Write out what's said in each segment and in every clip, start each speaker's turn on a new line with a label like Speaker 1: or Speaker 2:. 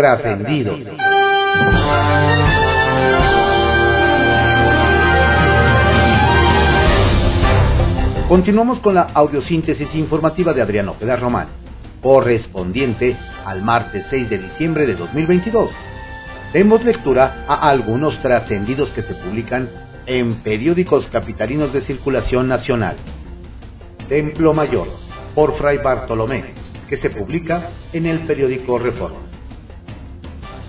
Speaker 1: Trascendidos. Continuamos con la audiosíntesis informativa de Adriano Ojeda Román, correspondiente al martes 6 de diciembre de 2022. Demos lectura a algunos trascendidos que se publican en periódicos capitalinos de circulación nacional. Templo Mayor, por Fray Bartolomé, que se publica en el periódico Reforma.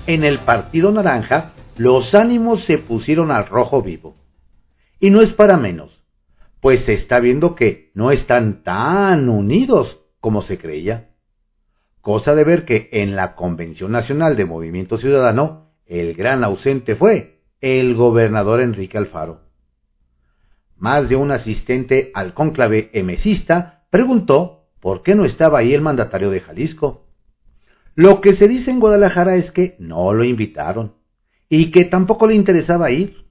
Speaker 1: En el Partido Naranja, los ánimos se pusieron al rojo vivo. Y no es para menos pues se está viendo que no están tan unidos como se creía. Cosa de ver que en la Convención Nacional de Movimiento Ciudadano el gran ausente fue el gobernador Enrique Alfaro. Más de un asistente al cónclave emesista preguntó por qué no estaba ahí el mandatario de Jalisco. Lo que se dice en Guadalajara es que no lo invitaron y que tampoco le interesaba ir.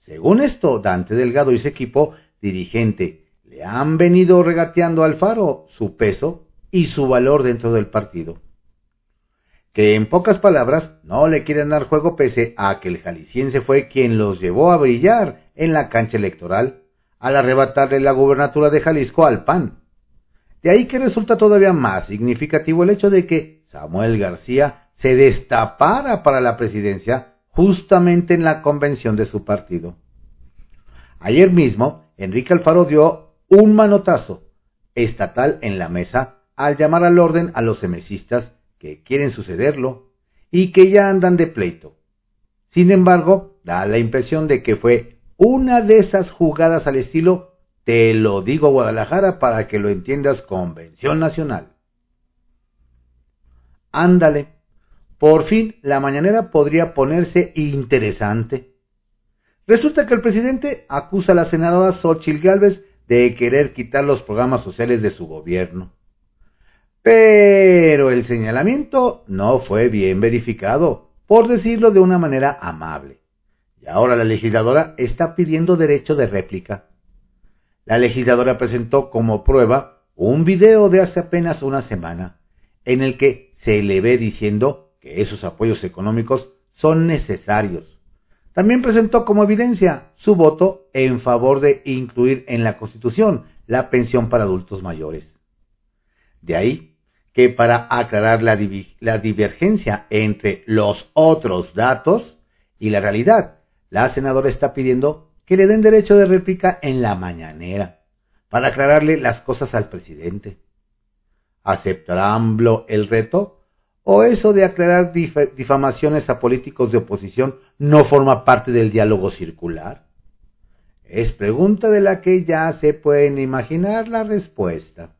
Speaker 1: Según esto, Dante Delgado y su equipo dirigente le han venido regateando al Faro su peso y su valor dentro del partido. Que en pocas palabras no le quieren dar juego pese a que el jalisciense fue quien los llevó a brillar en la cancha electoral al arrebatarle la gubernatura de Jalisco al PAN. De ahí que resulta todavía más significativo el hecho de que Samuel García se destapara para la presidencia justamente en la convención de su partido. Ayer mismo Enrique Alfaro dio un manotazo estatal en la mesa al llamar al orden a los semesistas que quieren sucederlo y que ya andan de pleito. Sin embargo, da la impresión de que fue una de esas jugadas al estilo te lo digo Guadalajara para que lo entiendas convención nacional. Ándale, por fin la mañanera podría ponerse interesante. Resulta que el presidente acusa a la senadora Xochitl Gálvez de querer quitar los programas sociales de su gobierno. Pero el señalamiento no fue bien verificado, por decirlo de una manera amable. Y ahora la legisladora está pidiendo derecho de réplica. La legisladora presentó como prueba un video de hace apenas una semana, en el que se le ve diciendo que esos apoyos económicos son necesarios también presentó como evidencia su voto en favor de incluir en la Constitución la pensión para adultos mayores. De ahí que para aclarar la, divergencia entre los otros datos y la realidad, la senadora está pidiendo que le den derecho de réplica en la mañanera, para aclararle las cosas al presidente. ¿Aceptará AMBLO el reto? ¿O eso de aclarar difamaciones a políticos de oposición no forma parte del diálogo circular? Es pregunta de la que ya se pueden imaginar la respuesta.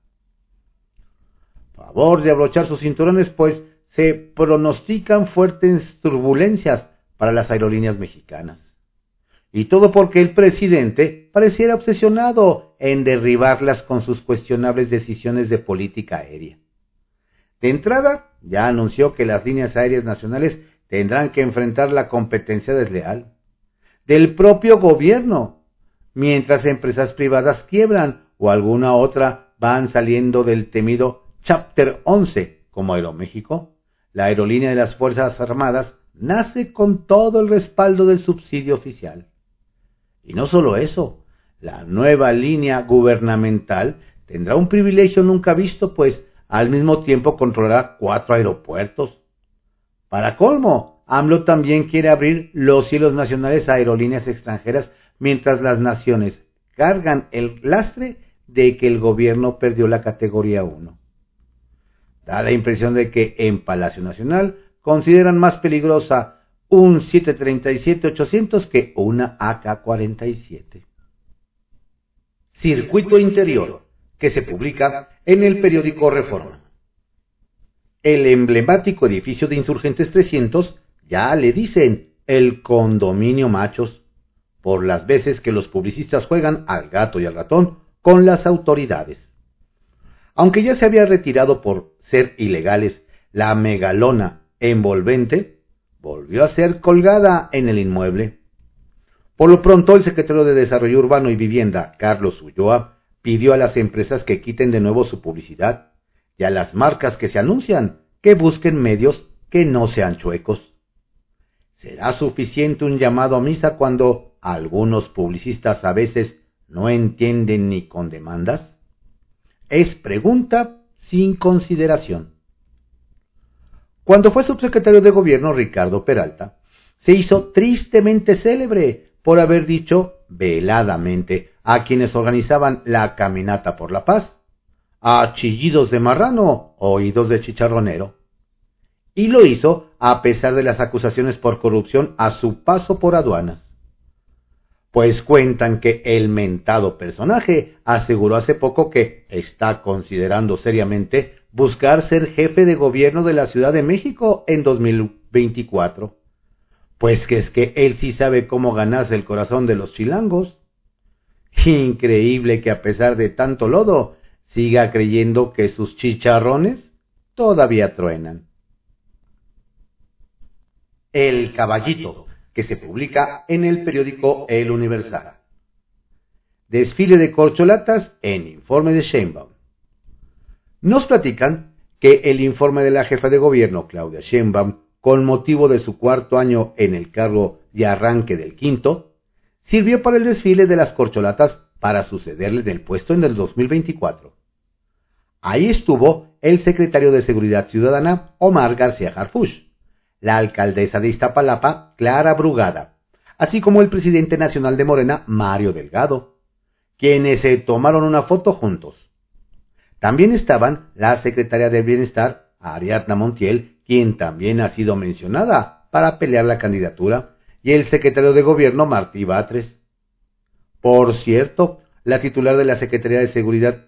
Speaker 1: Favor de abrochar sus cinturones, pues se pronostican fuertes turbulencias para las aerolíneas mexicanas. Y todo porque el presidente pareciera obsesionado en derribarlas con sus cuestionables decisiones de política aérea. De entrada, ya anunció que las líneas aéreas nacionales tendrán que enfrentar la competencia desleal del propio gobierno, mientras empresas privadas quiebran o alguna otra van saliendo del temido Chapter 11, como Aeroméxico. La aerolínea de las Fuerzas Armadas nace con todo el respaldo del subsidio oficial. Y no solo eso, la nueva línea gubernamental tendrá un privilegio nunca visto, pues al mismo tiempo controlará cuatro aeropuertos. Para colmo, AMLO también quiere abrir los cielos nacionales a aerolíneas extranjeras mientras las naciones cargan el lastre de que el gobierno perdió la categoría 1. Da la impresión de que en Palacio Nacional consideran más peligrosa un 737-800 que una AK-47. Circuito Interior que se publica en el periódico Reforma. El emblemático edificio de Insurgentes 300 ya le dicen el condominio machos, por las veces que los publicistas juegan al gato y al ratón con las autoridades. Aunque ya se había retirado por ser ilegales la megalona envolvente, volvió a ser colgada en el inmueble. Por lo pronto, el secretario de Desarrollo Urbano y Vivienda, Carlos Ulloa, pidió a las empresas que quiten de nuevo su publicidad y a las marcas que se anuncian que busquen medios que no sean chuecos. ¿Será suficiente un llamado a misa cuando algunos publicistas a veces no entienden ni con demandas? Es pregunta sin consideración. Cuando fue subsecretario de Gobierno Ricardo Peralta, se hizo tristemente célebre por haber dicho veladamente a quienes organizaban la caminata por la paz, a chillidos de marrano, oídos de chicharronero. Y lo hizo a pesar de las acusaciones por corrupción a su paso por aduanas. Pues cuentan que el mentado personaje aseguró hace poco que está considerando seriamente buscar ser jefe de gobierno de la Ciudad de México en 2024. Pues que es que él sí sabe cómo ganarse el corazón de los chilangos. Increíble que a pesar de tanto lodo, siga creyendo que sus chicharrones todavía truenan. El Caballito, que se publica en el periódico El Universal. Desfile de corcholatas en informe de Sheinbaum. Nos platican que el informe de la jefa de gobierno, Claudia Sheinbaum, con motivo de su cuarto año en el cargo de arranque del quinto, sirvió para el desfile de las corcholatas para sucederle del puesto en el 2024. Ahí estuvo el secretario de Seguridad Ciudadana, Omar García Harfush, la alcaldesa de Iztapalapa, Clara Brugada, así como el presidente nacional de Morena, Mario Delgado, quienes se tomaron una foto juntos. También estaban la secretaria de Bienestar, Ariadna Montiel, quien también ha sido mencionada para pelear la candidatura, y el secretario de Gobierno Martí Batres. Por cierto, la titular de la Secretaría de Seguridad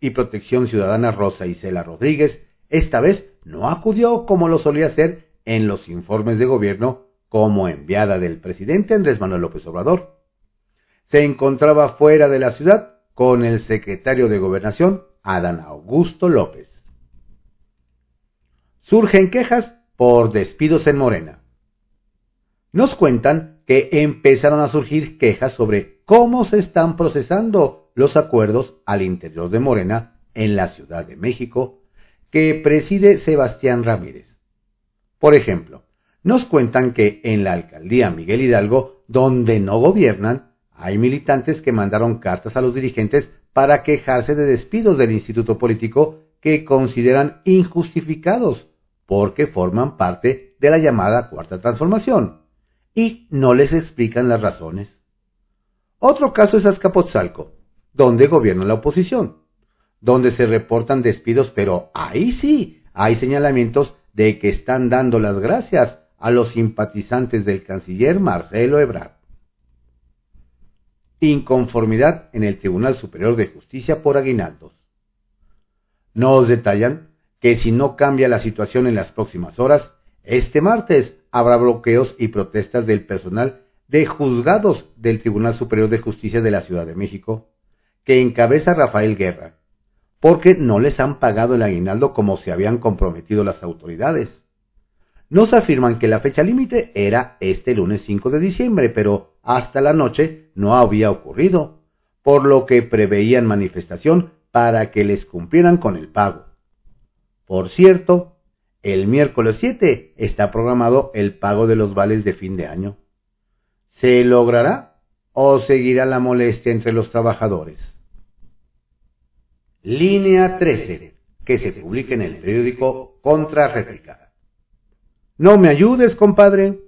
Speaker 1: y Protección Ciudadana Rosa Isela Rodríguez, esta vez no acudió como lo solía hacer en los informes de gobierno como enviada del presidente Andrés Manuel López Obrador. Se encontraba fuera de la ciudad con el secretario de Gobernación, Adán Augusto López. Surgen quejas por despidos en Morena. Nos cuentan que empezaron a surgir quejas sobre cómo se están procesando los acuerdos al interior de Morena en la Ciudad de México que preside Sebastián Ramírez. Por ejemplo, nos cuentan que en la alcaldía Miguel Hidalgo, donde no gobiernan, hay militantes que mandaron cartas a los dirigentes para quejarse de despidos del instituto político que consideran injustificados porque forman parte de la llamada cuarta transformación y no les explican las razones. Otro caso es Azcapotzalco, donde gobierna la oposición, donde se reportan despidos, pero ahí sí hay señalamientos de que están dando las gracias a los simpatizantes del canciller Marcelo Ebrard. Inconformidad en el Tribunal Superior de Justicia por aguinaldos. Nos detallan que si no cambia la situación en las próximas horas, este martes habrá bloqueos y protestas del personal de juzgados del Tribunal Superior de Justicia de la Ciudad de México, que encabeza Rafael Guerra, porque no les han pagado el aguinaldo como se habían comprometido las autoridades. Nos afirman que la fecha límite era este lunes 5 de diciembre, pero hasta la noche no había ocurrido, por lo que preveían manifestación para que les cumplieran con el pago. Por cierto, el miércoles 7 está programado el pago de los vales de fin de año. ¿Se logrará o seguirá la molestia entre los trabajadores? Línea 13, que se publica en el periódico Contra Réplica. No me ayudes, compadre.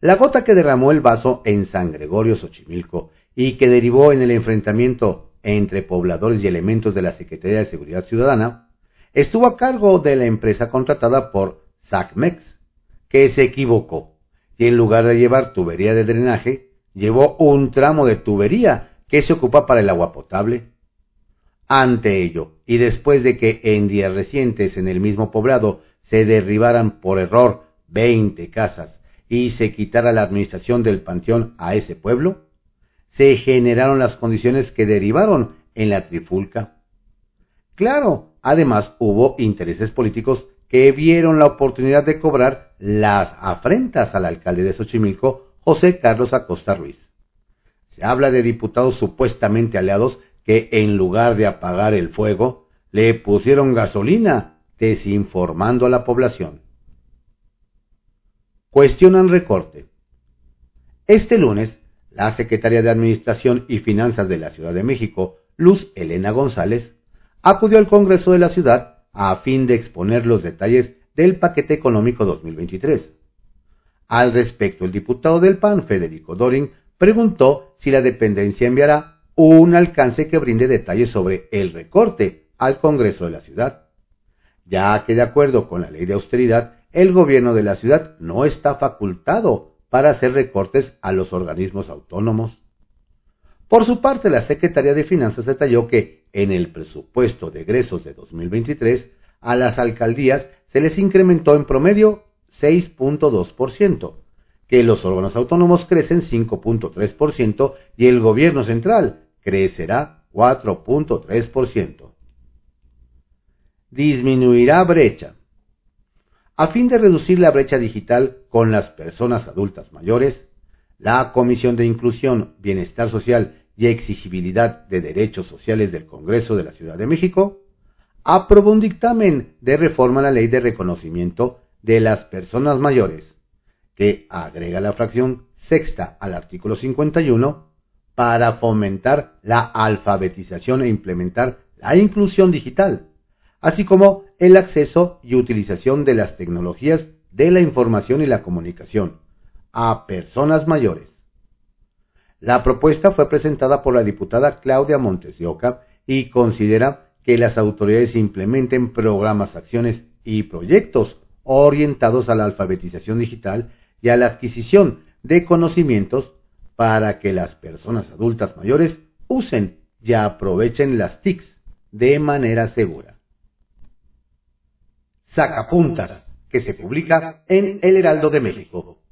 Speaker 1: La gota que derramó el vaso en San Gregorio Xochimilco y que derivó en el enfrentamiento entre pobladores y elementos de la Secretaría de Seguridad Ciudadana estuvo a cargo de la empresa contratada por SACMEX, que se equivocó y en lugar de llevar tubería de drenaje, llevó un tramo de tubería que se ocupa para el agua potable. Ante ello, y después de que en días recientes en el mismo poblado se derribaran por error 20 casas y se quitara la administración del panteón a ese pueblo, se generaron las condiciones que derivaron en la trifulca. Claro, Además, hubo intereses políticos que vieron la oportunidad de cobrar las afrentas al alcalde de Xochimilco, José Carlos Acosta Ruiz. Se habla de diputados supuestamente aliados que en lugar de apagar el fuego, le pusieron gasolina, desinformando a la población. cuestionan recorte. Este lunes, la secretaria de Administración y Finanzas de la Ciudad de México, Luz Elena González, acudió al Congreso de la ciudad a fin de exponer los detalles del paquete económico 2023. Al respecto, el diputado del PAN, Federico Dorin, preguntó si la dependencia enviará un alcance que brinde detalles sobre el recorte al Congreso de la ciudad, ya que de acuerdo con la ley de austeridad, el gobierno de la ciudad no está facultado para hacer recortes a los organismos autónomos. Por su parte, la Secretaría de Finanzas detalló que en el presupuesto de egresos de 2023 a las alcaldías se les incrementó en promedio 6.2%, que los órganos autónomos crecen 5.3% y el gobierno central crecerá 4.3%. Disminuirá brecha. A fin de reducir la brecha digital con las personas adultas mayores, la Comisión de Inclusión, Bienestar Social y Exigibilidad de Derechos Sociales del Congreso de la Ciudad de México aprobó un dictamen de reforma a la Ley de Reconocimiento de las Personas Mayores, que agrega la fracción sexta al artículo 51 para fomentar la alfabetización e implementar la inclusión digital, así como el acceso y utilización de las tecnologías de la información y la comunicación a personas mayores. La propuesta fue presentada por la diputada Claudia Montes y considera que las autoridades implementen programas, acciones y proyectos orientados a la alfabetización digital y a la adquisición de conocimientos para que las personas adultas mayores usen y aprovechen las TICs de manera segura. Sacapuntas, que se publica en El Heraldo de México.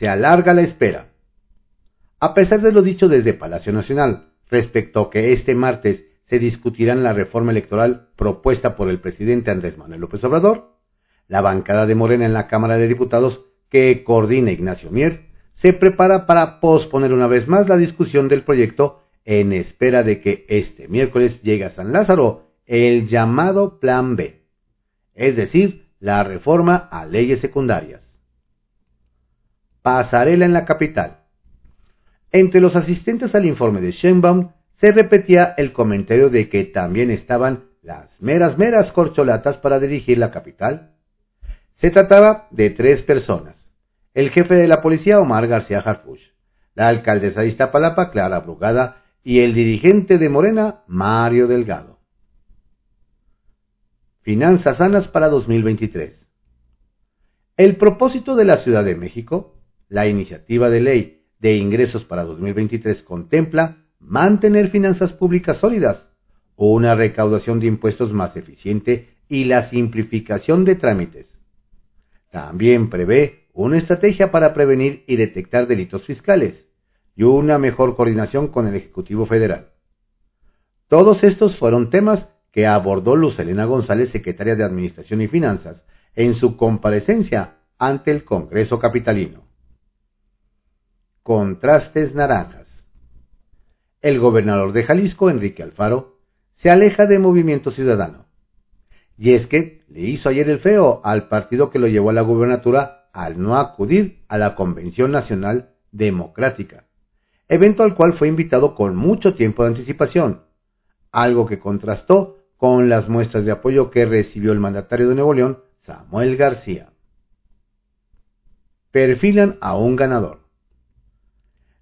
Speaker 1: Se alarga la espera. A pesar de lo dicho desde Palacio Nacional respecto a que este martes se discutirá la reforma electoral propuesta por el presidente Andrés Manuel López Obrador. La bancada de Morena en la Cámara de Diputados, que coordina Ignacio Mier, se prepara para posponer una vez más la discusión del proyecto en espera de que este miércoles llegue a San Lázaro el llamado Plan B, es decir, la reforma a leyes secundarias. Pasarela en la capital. Entre los asistentes al informe de Sheinbaum se repetía el comentario de que también estaban las meras meras corcholatas para dirigir la capital. Se trataba de tres personas, el jefe de la policía Omar García Harfuch, la alcaldesa de Iztapalapa Clara Brugada y el dirigente de Morena Mario Delgado. Finanzas sanas para 2023. El propósito de la Ciudad de México, la iniciativa de ley de ingresos para 2023 contempla mantener finanzas públicas sólidas, una recaudación de impuestos más eficiente y la simplificación de trámites. También prevé una estrategia para prevenir y detectar delitos fiscales y una mejor coordinación con el Ejecutivo Federal. Todos estos fueron temas que abordó Luz González, secretaria de Administración y Finanzas, en su comparecencia ante el Congreso Capitalino. Contrastes naranjas el gobernador de Jalisco, Enrique Alfaro, se aleja de Movimiento Ciudadano. Y es que le hizo ayer el feo al partido que lo llevó a la gubernatura al no acudir a la Convención Nacional Democrática, evento al cual fue invitado con mucho tiempo de anticipación, algo que contrastó con las muestras de apoyo que recibió el mandatario de Nuevo León, Samuel García. Perfilan a un ganador.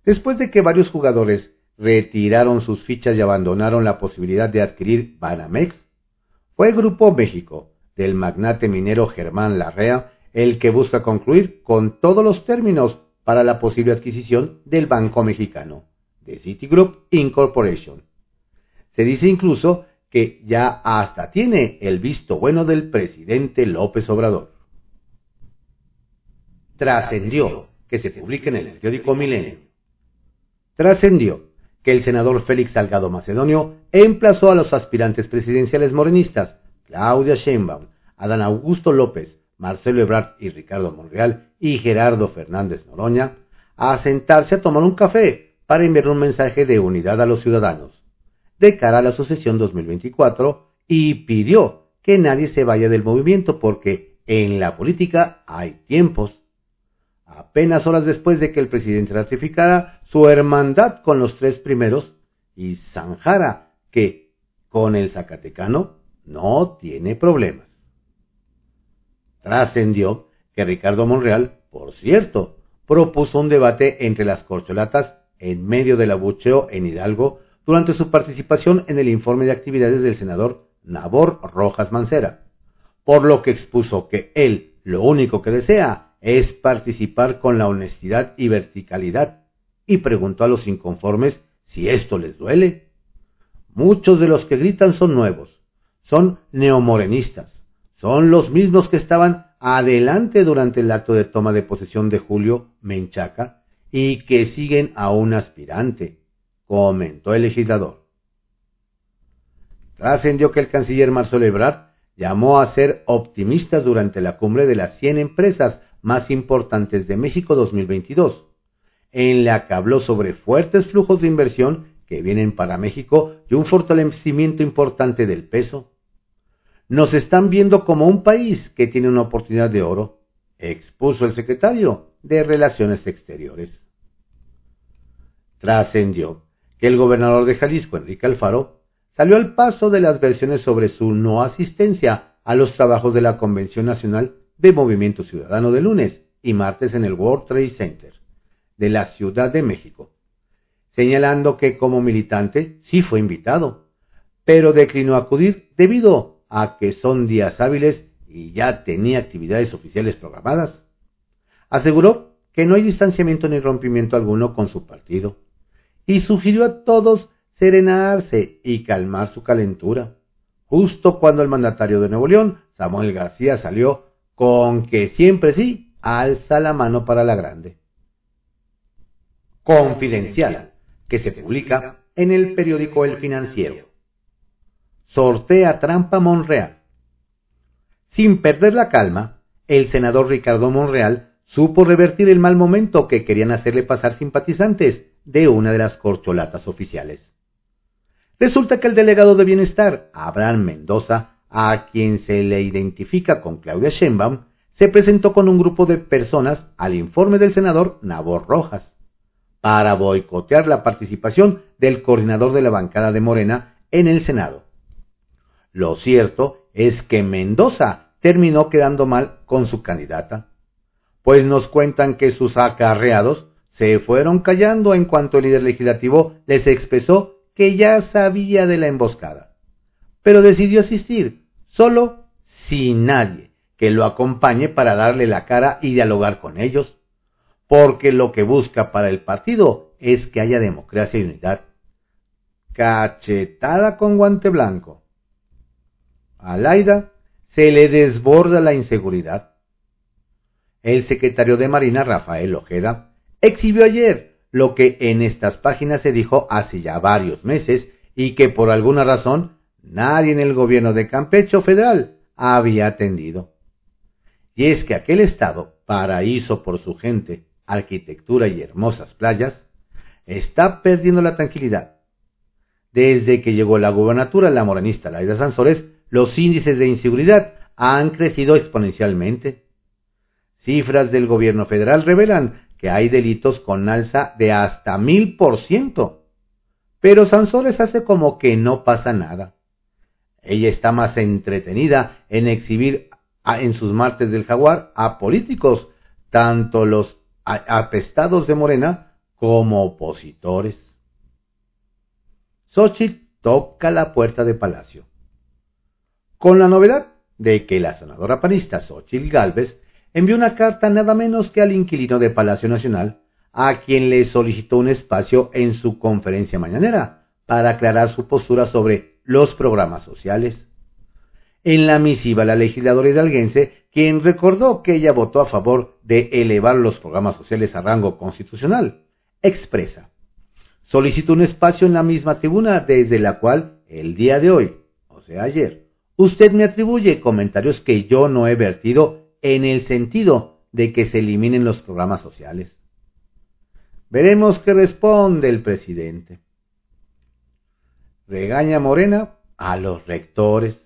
Speaker 1: Después de que varios jugadores retiraron sus fichas y abandonaron la posibilidad de adquirir Banamex, fue Grupo México, del magnate minero Germán Larrea, el que busca concluir con todos los términos para la posible adquisición del Banco Mexicano, de Citigroup Incorporation. Se dice incluso que ya hasta tiene el visto bueno del presidente López Obrador. Trascendió que se publique en el periódico Milenio. Trascendió que el senador Félix Salgado Macedonio emplazó a los aspirantes presidenciales morenistas, Claudia Sheinbaum, Adán Augusto López, Marcelo Ebrard y Ricardo Monreal y Gerardo Fernández Noroña, a sentarse a tomar un café para enviar un mensaje de unidad a los ciudadanos, de cara a la sucesión 2024, y pidió que nadie se vaya del movimiento porque en la política hay tiempos apenas horas después de que el presidente ratificara su hermandad con los tres primeros y zanjara que con el Zacatecano no tiene problemas. Trascendió que Ricardo Monreal, por cierto, propuso un debate entre las corcholatas en medio del abucheo en Hidalgo durante su participación en el informe de actividades del senador Nabor Rojas Mancera, por lo que expuso que él lo único que desea es participar con la honestidad y verticalidad, y preguntó a los inconformes si esto les duele. Muchos de los que gritan son nuevos, son neomorenistas, son los mismos que estaban adelante durante el acto de toma de posesión de Julio Menchaca y que siguen a un aspirante, comentó el legislador. Trascendió que el canciller Marcelo Ebrard llamó a ser optimistas durante la cumbre de las 100 empresas más importantes de México 2022, en la que habló sobre fuertes flujos de inversión que vienen para México y un fortalecimiento importante del peso. Nos están viendo como un país que tiene una oportunidad de oro, expuso el secretario de Relaciones Exteriores. Trascendió que el gobernador de Jalisco, Enrique Alfaro, salió al paso de las versiones sobre su no asistencia a los trabajos de la Convención Nacional de Movimiento Ciudadano de lunes y martes en el World Trade Center de la Ciudad de México, señalando que como militante sí fue invitado, pero declinó acudir debido a que son días hábiles y ya tenía actividades oficiales programadas. Aseguró que no hay distanciamiento ni rompimiento alguno con su partido y sugirió a todos serenarse y calmar su calentura. Justo cuando el mandatario de Nuevo León, Samuel García, salió con que siempre sí, alza la mano para la grande. Confidencial, que se publica en el periódico El Financiero. Sortea trampa Monreal. Sin perder la calma, el senador Ricardo Monreal supo revertir el mal momento que querían hacerle pasar simpatizantes de una de las corcholatas oficiales. Resulta que el delegado de bienestar, Abraham Mendoza, a quien se le identifica con Claudia Sheinbaum, se presentó con un grupo de personas al informe del senador Nabor Rojas para boicotear la participación del coordinador de la bancada de Morena en el Senado. Lo cierto es que Mendoza terminó quedando mal con su candidata, pues nos cuentan que sus acarreados se fueron callando en cuanto el líder legislativo les expresó que ya sabía de la emboscada, pero decidió asistir, solo sin nadie que lo acompañe para darle la cara y dialogar con ellos, porque lo que busca para el partido es que haya democracia y unidad. Cachetada con guante blanco. A Laida se le desborda la inseguridad. El secretario de Marina, Rafael Ojeda, exhibió ayer lo que en estas páginas se dijo hace ya varios meses y que por alguna razón nadie en el gobierno de Campecho Federal había atendido. Y es que aquel estado, paraíso por su gente, arquitectura y hermosas playas, está perdiendo la tranquilidad. Desde que llegó la gubernatura la morenista Laida Sansores, los índices de inseguridad han crecido exponencialmente. Cifras del gobierno federal revelan que hay delitos con alza de hasta mil por ciento. Pero Sansores hace como que no pasa nada. Ella está más entretenida en exhibir en sus martes del jaguar a políticos, tanto los apestados de Morena como opositores. Xochitl toca la puerta de Palacio. Con la novedad de que la senadora panista Xochitl Galvez envió una carta nada menos que al inquilino de Palacio Nacional, a quien le solicitó un espacio en su conferencia mañanera para aclarar su postura sobre los programas sociales. En la misiva, la legisladora hidalguense, quien recordó que ella votó a favor de elevar los programas sociales a rango constitucional, expresa. Solicito un espacio en la misma tribuna desde la cual, el día de hoy, o sea ayer, usted me atribuye comentarios que yo no he vertido en el sentido de que se eliminen los programas sociales. Veremos qué responde el presidente. Regaña Morena a los rectores.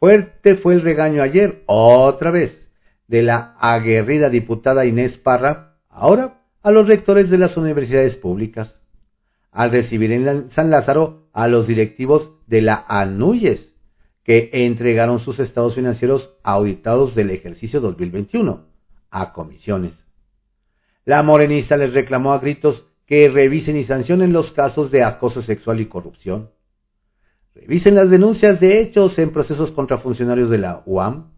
Speaker 1: Fuerte fue el regaño ayer, otra vez, de la aguerrida diputada Inés Parra, ahora a los rectores de las universidades públicas, al recibir en San Lázaro a los directivos de la ANUYES, que entregaron sus estados financieros auditados del ejercicio 2021 a comisiones. La morenista les reclamó a gritos que revisen y sancionen los casos de acoso sexual y corrupción. Revisen las denuncias de hechos en procesos contra funcionarios de la UAM,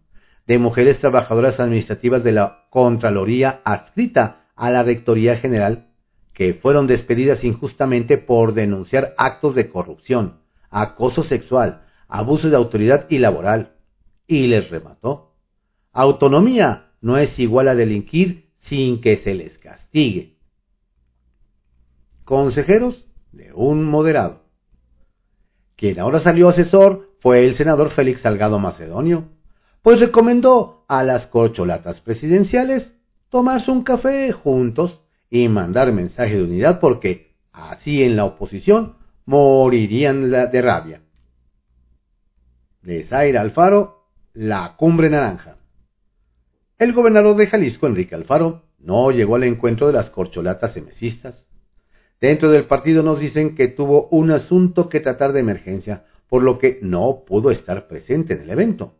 Speaker 1: de mujeres trabajadoras administrativas de la Contraloría adscrita a la Rectoría General, que fueron despedidas injustamente por denunciar actos de corrupción, acoso sexual, abuso de autoridad y laboral. Y les remató. Autonomía no es igual a delinquir sin que se les castigue. Consejeros de un moderado. Quien ahora salió asesor fue el senador Félix Salgado Macedonio, pues recomendó a las corcholatas presidenciales tomarse un café juntos y mandar mensaje de unidad porque así en la oposición morirían de rabia. De Alfaro, la cumbre naranja. El gobernador de Jalisco, Enrique Alfaro, no llegó al encuentro de las corcholatas emesistas. Dentro del partido nos dicen que tuvo un asunto que tratar de emergencia, por lo que no pudo estar presente en el evento.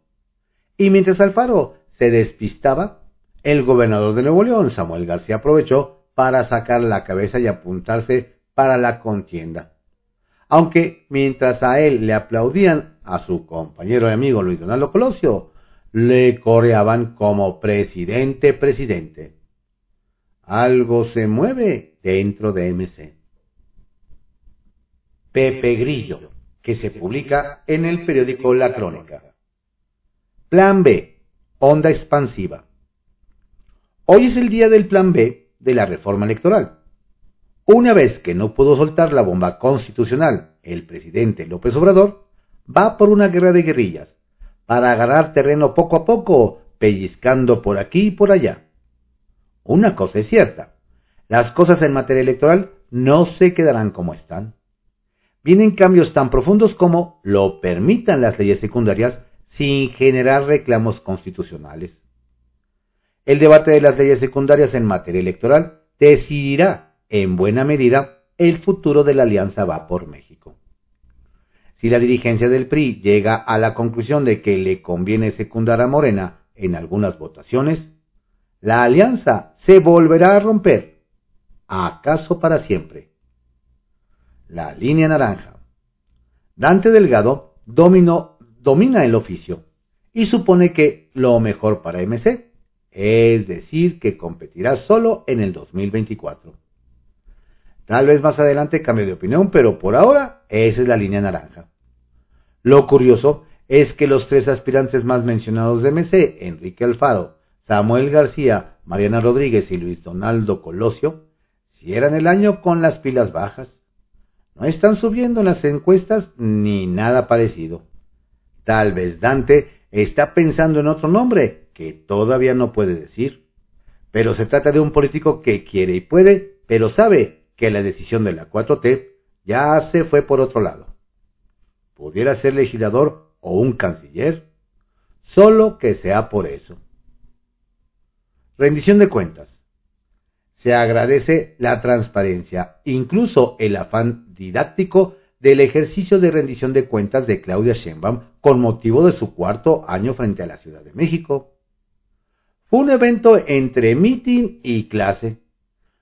Speaker 1: Y mientras Alfaro se despistaba, el gobernador de Nuevo León, Samuel García, aprovechó para sacar la cabeza y apuntarse para la contienda. Aunque mientras a él le aplaudían a su compañero y amigo Luis Donaldo Colosio, le coreaban como presidente presidente. Algo se mueve dentro de MC. Pepe Grillo, que se publica en el periódico La Crónica. Plan B, onda expansiva. Hoy es el día del Plan B de la reforma electoral. Una vez que no pudo soltar la bomba constitucional, el presidente López Obrador va por una guerra de guerrillas, para agarrar terreno poco a poco, pellizcando por aquí y por allá. Una cosa es cierta, las cosas en materia electoral no se quedarán como están. Vienen cambios tan profundos como lo permitan las leyes secundarias sin generar reclamos constitucionales. El debate de las leyes secundarias en materia electoral decidirá, en buena medida, el futuro de la Alianza Va por México. Si la dirigencia del PRI llega a la conclusión de que le conviene secundar a Morena en algunas votaciones, la alianza se volverá a romper, acaso para siempre. La línea naranja. Dante Delgado domina el oficio y supone que lo mejor para MC, es decir, que competirá solo en el 2024. Tal vez más adelante cambie de opinión, pero por ahora esa es la línea naranja. Lo curioso es que los tres aspirantes más mencionados de MC, Enrique Alfaro, Samuel García, Mariana Rodríguez y Luis Donaldo Colosio, cierran el año con las pilas bajas. No están subiendo en las encuestas ni nada parecido. Tal vez Dante está pensando en otro nombre que todavía no puede decir. Pero se trata de un político que quiere y puede, pero sabe que la decisión de la 4T ya se fue por otro lado pudiera ser legislador o un canciller, solo que sea por eso. Rendición de cuentas. Se agradece la transparencia, incluso el afán didáctico del ejercicio de rendición de cuentas de Claudia Sheinbaum con motivo de su cuarto año frente a la Ciudad de México. Fue un evento entre meeting y clase,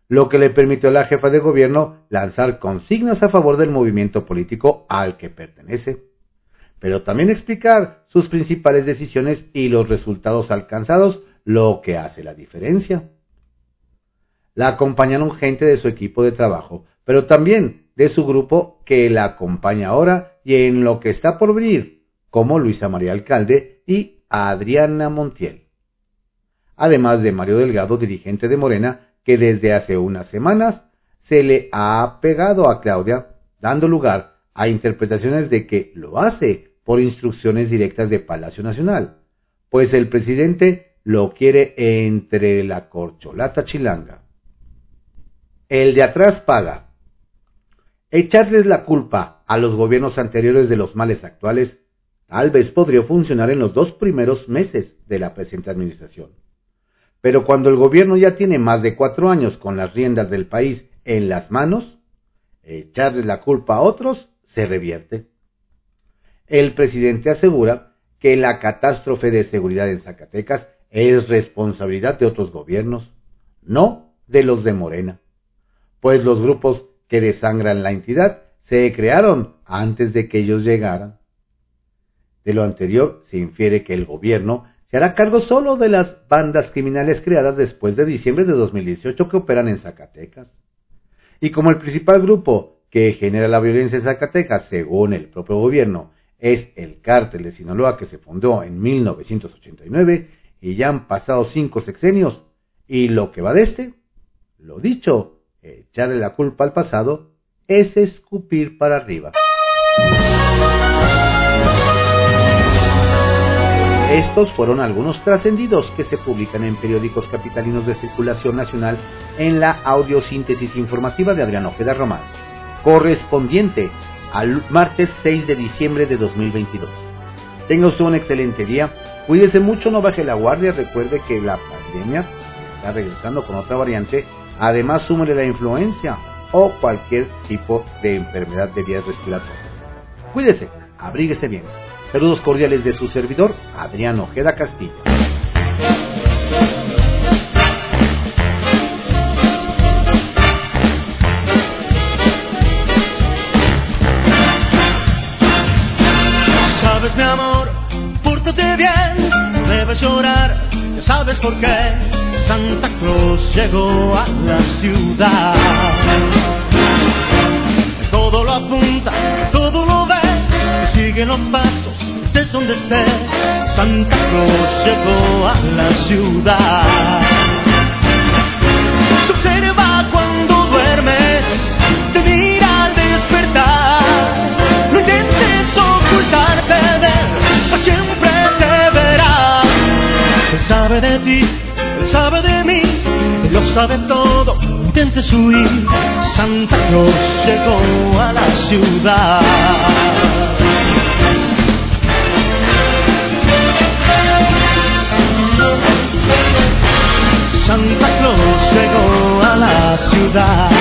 Speaker 1: lo que le permitió a la jefa de gobierno lanzar consignas a favor del movimiento político al que pertenece, pero también explicar sus principales decisiones y los resultados alcanzados, lo que hace la diferencia. La acompañaron gente de su equipo de trabajo, pero también de su grupo que la acompaña ahora y en lo que está por venir, como Luisa María Alcalde y Adriana Montiel. Además de Mario Delgado, dirigente de Morena, que desde hace unas semanas se le ha pegado a Claudia, dando lugar a interpretaciones de que lo hace por instrucciones directas de Palacio Nacional, pues el presidente lo quiere entre la corcholata chilanga. El de atrás paga. Echarles la culpa a los gobiernos anteriores de los males actuales tal vez podría funcionar en los dos primeros meses de la presente administración Pero cuando el gobierno ya tiene más de cuatro años con las riendas del país en las manos, echarles la culpa a otros se revierte. El presidente asegura que la catástrofe de seguridad en Zacatecas es responsabilidad de otros gobiernos, no de los de Morena, pues los grupos que desangran la entidad se crearon antes de que ellos llegaran. De lo anterior se infiere que el gobierno se hará cargo solo de las bandas criminales creadas después de diciembre de 2018 que operan en Zacatecas. Y como el principal grupo que genera la violencia en Zacatecas, según el propio gobierno, es el cártel de Sinaloa que se fundó en 1989 y ya han pasado cinco sexenios, y lo que va de este, lo dicho, echarle la culpa al pasado, es escupir para arriba. Estos fueron algunos trascendidos que se publican en periódicos capitalinos de circulación nacional en la audiosíntesis informativa de Adrián Ojeda Román, correspondiente al martes 6 de diciembre de 2022. Tenga usted un excelente día, cuídese mucho, no baje la guardia, recuerde que la pandemia está regresando con otra variante, además súmele la influencia o cualquier tipo de enfermedad de vías respiratorias. Cuídese, abríguese bien. Saludos cordiales de su servidor, Adrián Ojeda Castillo.
Speaker 2: Llorar, ya sabes por qué. Santa Cruz llegó a la ciudad. Todo lo apunta, todo lo ve, sigue los pasos estés donde estés, Santa Cruz llegó a la ciudad. Sabe de ti, él sabe de mí, él lo sabe todo. Intentes huir, Santa Cruz llegó a la ciudad. Santa Claus llegó a la ciudad.